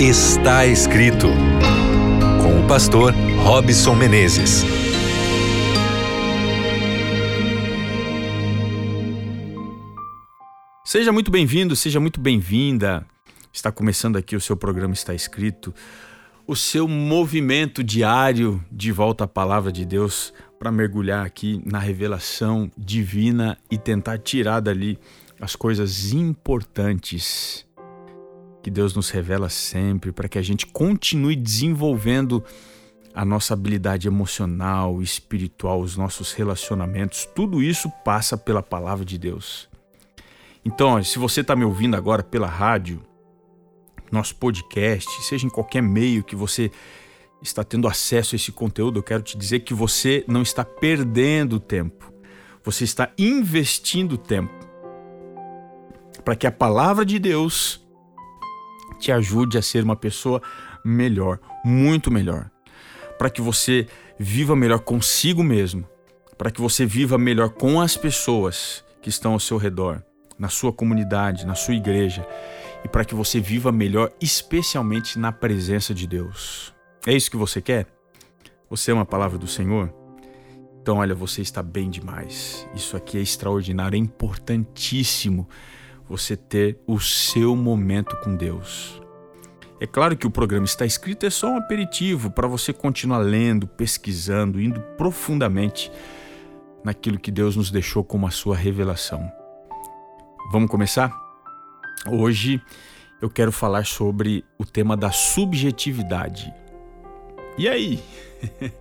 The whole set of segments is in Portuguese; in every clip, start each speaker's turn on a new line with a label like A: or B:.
A: Está escrito com o pastor Robson Menezes.
B: Seja muito bem-vindo, seja muito bem-vinda. Está começando aqui o seu programa Está Escrito, o seu movimento diário de volta à palavra de Deus para mergulhar aqui na revelação divina e tentar tirar dali as coisas importantes que Deus nos revela sempre, para que a gente continue desenvolvendo a nossa habilidade emocional, espiritual, os nossos relacionamentos, tudo isso passa pela palavra de Deus. Então, se você está me ouvindo agora pela rádio, nosso podcast, seja em qualquer meio que você está tendo acesso a esse conteúdo, eu quero te dizer que você não está perdendo tempo, você está investindo tempo para que a palavra de Deus te ajude a ser uma pessoa melhor, muito melhor. Para que você viva melhor consigo mesmo, para que você viva melhor com as pessoas que estão ao seu redor, na sua comunidade, na sua igreja, e para que você viva melhor, especialmente na presença de Deus. É isso que você quer? Você é uma palavra do Senhor? Então, olha, você está bem demais. Isso aqui é extraordinário, é importantíssimo você ter o seu momento com Deus. É claro que o programa está escrito é só um aperitivo para você continuar lendo, pesquisando, indo profundamente naquilo que Deus nos deixou como a sua revelação. Vamos começar? Hoje eu quero falar sobre o tema da subjetividade. E aí?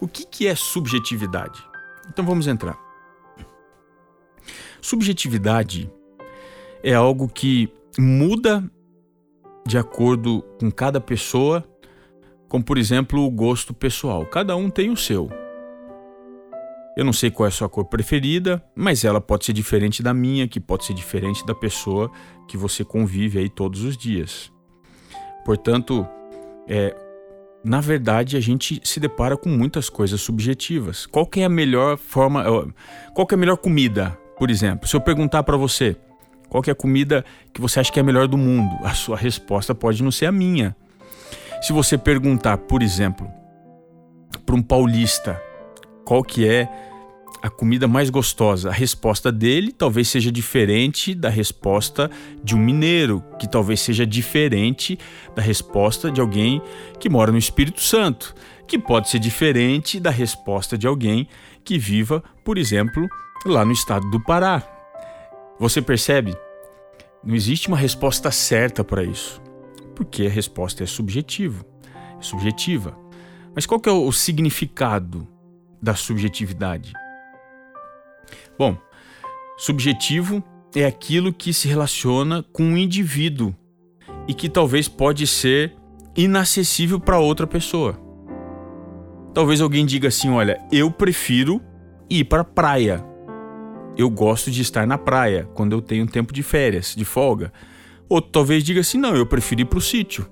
B: o que, que é subjetividade? Então vamos entrar. Subjetividade é algo que muda de acordo com cada pessoa, como por exemplo o gosto pessoal. Cada um tem o seu. Eu não sei qual é a sua cor preferida, mas ela pode ser diferente da minha, que pode ser diferente da pessoa que você convive aí todos os dias. Portanto, é, na verdade, a gente se depara com muitas coisas subjetivas. Qual é a melhor forma, qual é a melhor comida, por exemplo? Se eu perguntar para você, qual é a comida que você acha que é a melhor do mundo? A sua resposta pode não ser a minha. Se você perguntar, por exemplo, para um paulista qual que é a comida mais gostosa, a resposta dele talvez seja diferente da resposta de um mineiro, que talvez seja diferente da resposta de alguém que mora no Espírito Santo, que pode ser diferente da resposta de alguém que viva, por exemplo, lá no estado do Pará. Você percebe? Não existe uma resposta certa para isso, porque a resposta é subjetiva. É subjetiva. Mas qual que é o significado da subjetividade? Bom, subjetivo é aquilo que se relaciona com um indivíduo e que talvez pode ser inacessível para outra pessoa. Talvez alguém diga assim: olha, eu prefiro ir para a praia eu gosto de estar na praia quando eu tenho tempo de férias, de folga. Outro talvez diga assim: não, eu prefiro ir para o sítio.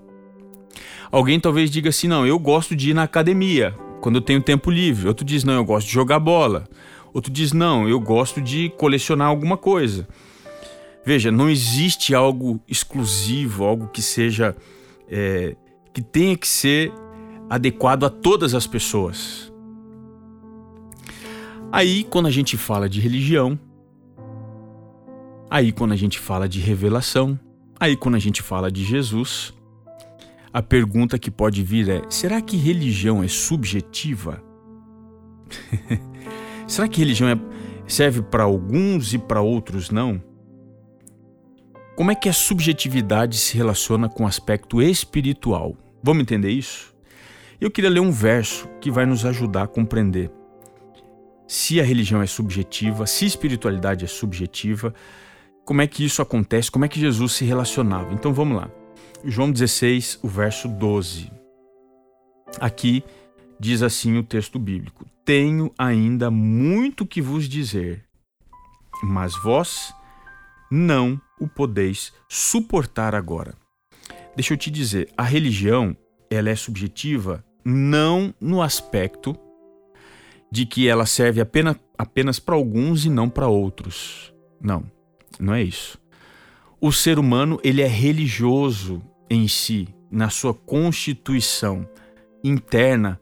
B: Alguém talvez diga assim: não, eu gosto de ir na academia quando eu tenho tempo livre. Outro diz: não, eu gosto de jogar bola. Outro diz: não, eu gosto de colecionar alguma coisa. Veja, não existe algo exclusivo, algo que seja. É, que tenha que ser adequado a todas as pessoas. Aí, quando a gente fala de religião, aí, quando a gente fala de revelação, aí, quando a gente fala de Jesus, a pergunta que pode vir é: será que religião é subjetiva? será que religião é, serve para alguns e para outros não? Como é que a subjetividade se relaciona com o aspecto espiritual? Vamos entender isso? Eu queria ler um verso que vai nos ajudar a compreender se a religião é subjetiva, se a espiritualidade é subjetiva, como é que isso acontece, como é que Jesus se relacionava. Então vamos lá. João 16, o verso 12. Aqui diz assim o texto bíblico: Tenho ainda muito que vos dizer, mas vós não o podeis suportar agora. Deixa eu te dizer, a religião, ela é subjetiva não no aspecto de que ela serve apenas, apenas para alguns e não para outros. Não, não é isso. O ser humano ele é religioso em si, na sua constituição interna,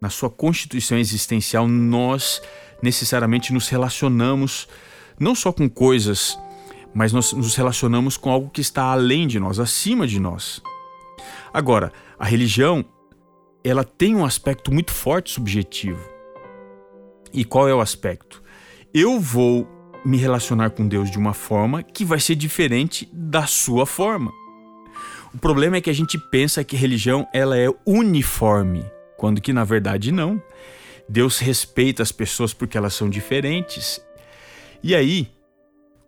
B: na sua constituição existencial, nós necessariamente nos relacionamos não só com coisas, mas nós nos relacionamos com algo que está além de nós, acima de nós. Agora, a religião, ela tem um aspecto muito forte subjetivo. E qual é o aspecto? Eu vou me relacionar com Deus de uma forma que vai ser diferente da sua forma. O problema é que a gente pensa que religião ela é uniforme, quando que na verdade não. Deus respeita as pessoas porque elas são diferentes. E aí,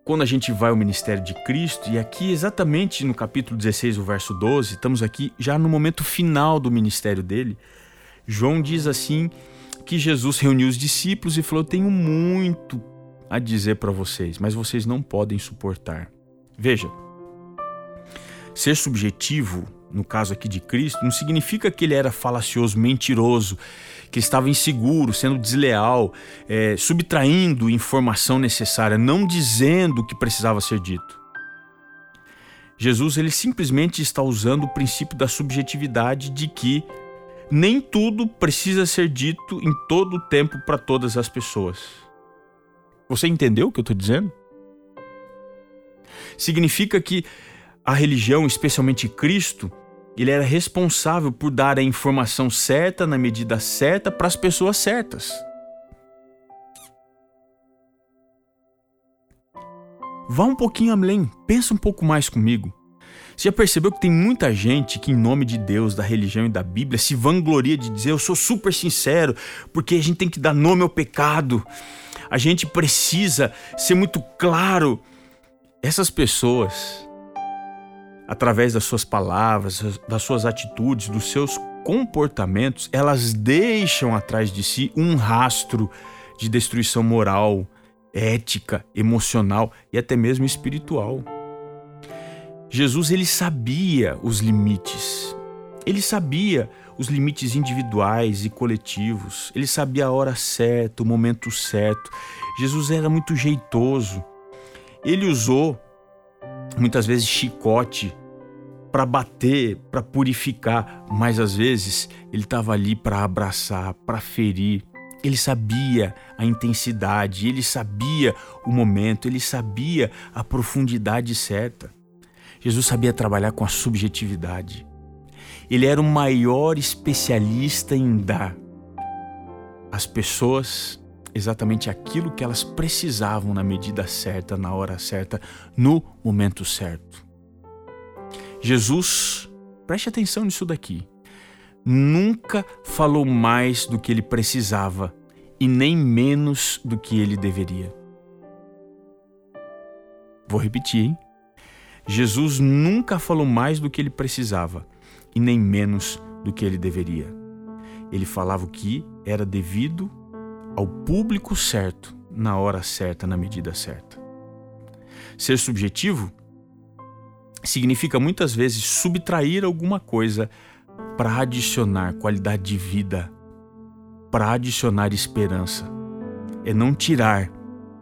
B: quando a gente vai ao ministério de Cristo, e aqui exatamente no capítulo 16, o verso 12, estamos aqui já no momento final do ministério dele. João diz assim que Jesus reuniu os discípulos e falou: Tenho muito a dizer para vocês, mas vocês não podem suportar. Veja, ser subjetivo, no caso aqui de Cristo, não significa que ele era falacioso, mentiroso, que estava inseguro, sendo desleal, é, subtraindo informação necessária, não dizendo o que precisava ser dito. Jesus ele simplesmente está usando o princípio da subjetividade de que nem tudo precisa ser dito em todo o tempo para todas as pessoas. Você entendeu o que eu estou dizendo? Significa que a religião, especialmente Cristo, ele era responsável por dar a informação certa na medida certa para as pessoas certas. Vá um pouquinho além, pensa um pouco mais comigo. Você já percebeu que tem muita gente que, em nome de Deus, da religião e da Bíblia, se vangloria de dizer eu sou super sincero, porque a gente tem que dar nome ao pecado, a gente precisa ser muito claro. Essas pessoas, através das suas palavras, das suas atitudes, dos seus comportamentos, elas deixam atrás de si um rastro de destruição moral, ética, emocional e até mesmo espiritual. Jesus ele sabia os limites. Ele sabia os limites individuais e coletivos. Ele sabia a hora certa, o momento certo. Jesus era muito jeitoso. Ele usou muitas vezes chicote para bater, para purificar, mas às vezes ele estava ali para abraçar, para ferir. Ele sabia a intensidade, ele sabia o momento, ele sabia a profundidade certa. Jesus sabia trabalhar com a subjetividade. Ele era o maior especialista em dar às pessoas exatamente aquilo que elas precisavam na medida certa, na hora certa, no momento certo. Jesus, preste atenção nisso daqui, nunca falou mais do que ele precisava e nem menos do que ele deveria. Vou repetir, hein? Jesus nunca falou mais do que ele precisava e nem menos do que ele deveria. Ele falava o que era devido ao público certo, na hora certa, na medida certa. Ser subjetivo significa muitas vezes subtrair alguma coisa para adicionar qualidade de vida, para adicionar esperança. É não tirar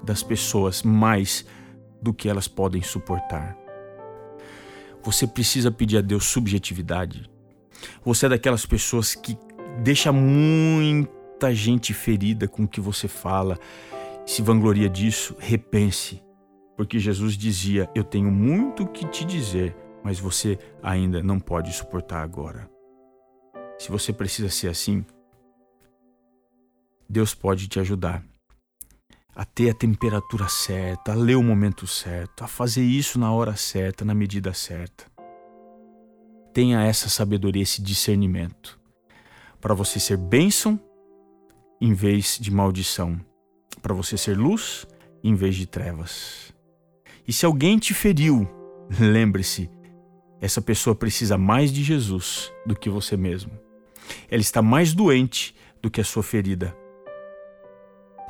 B: das pessoas mais do que elas podem suportar. Você precisa pedir a Deus subjetividade. Você é daquelas pessoas que deixa muita gente ferida com o que você fala. Se vangloria disso, repense. Porque Jesus dizia: Eu tenho muito que te dizer, mas você ainda não pode suportar agora. Se você precisa ser assim, Deus pode te ajudar a ter a temperatura certa, a ler o momento certo, a fazer isso na hora certa, na medida certa. Tenha essa sabedoria, esse discernimento, para você ser bênção em vez de maldição, para você ser luz em vez de trevas. E se alguém te feriu, lembre-se, essa pessoa precisa mais de Jesus do que você mesmo. Ela está mais doente do que a sua ferida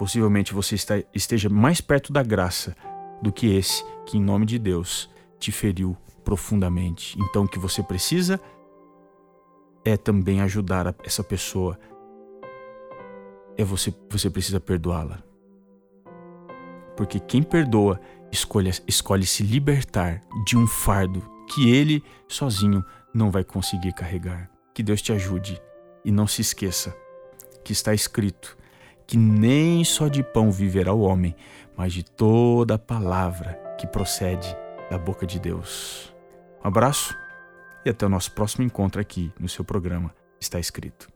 B: possivelmente você esteja mais perto da graça do que esse que, em nome de Deus, te feriu profundamente. Então, o que você precisa é também ajudar essa pessoa. É você, você precisa perdoá-la. Porque quem perdoa escolhe, escolhe se libertar de um fardo que ele sozinho não vai conseguir carregar. Que Deus te ajude e não se esqueça que está escrito que nem só de pão viverá o homem, mas de toda a palavra que procede da boca de Deus. Um abraço e até o nosso próximo encontro aqui no seu programa Está Escrito.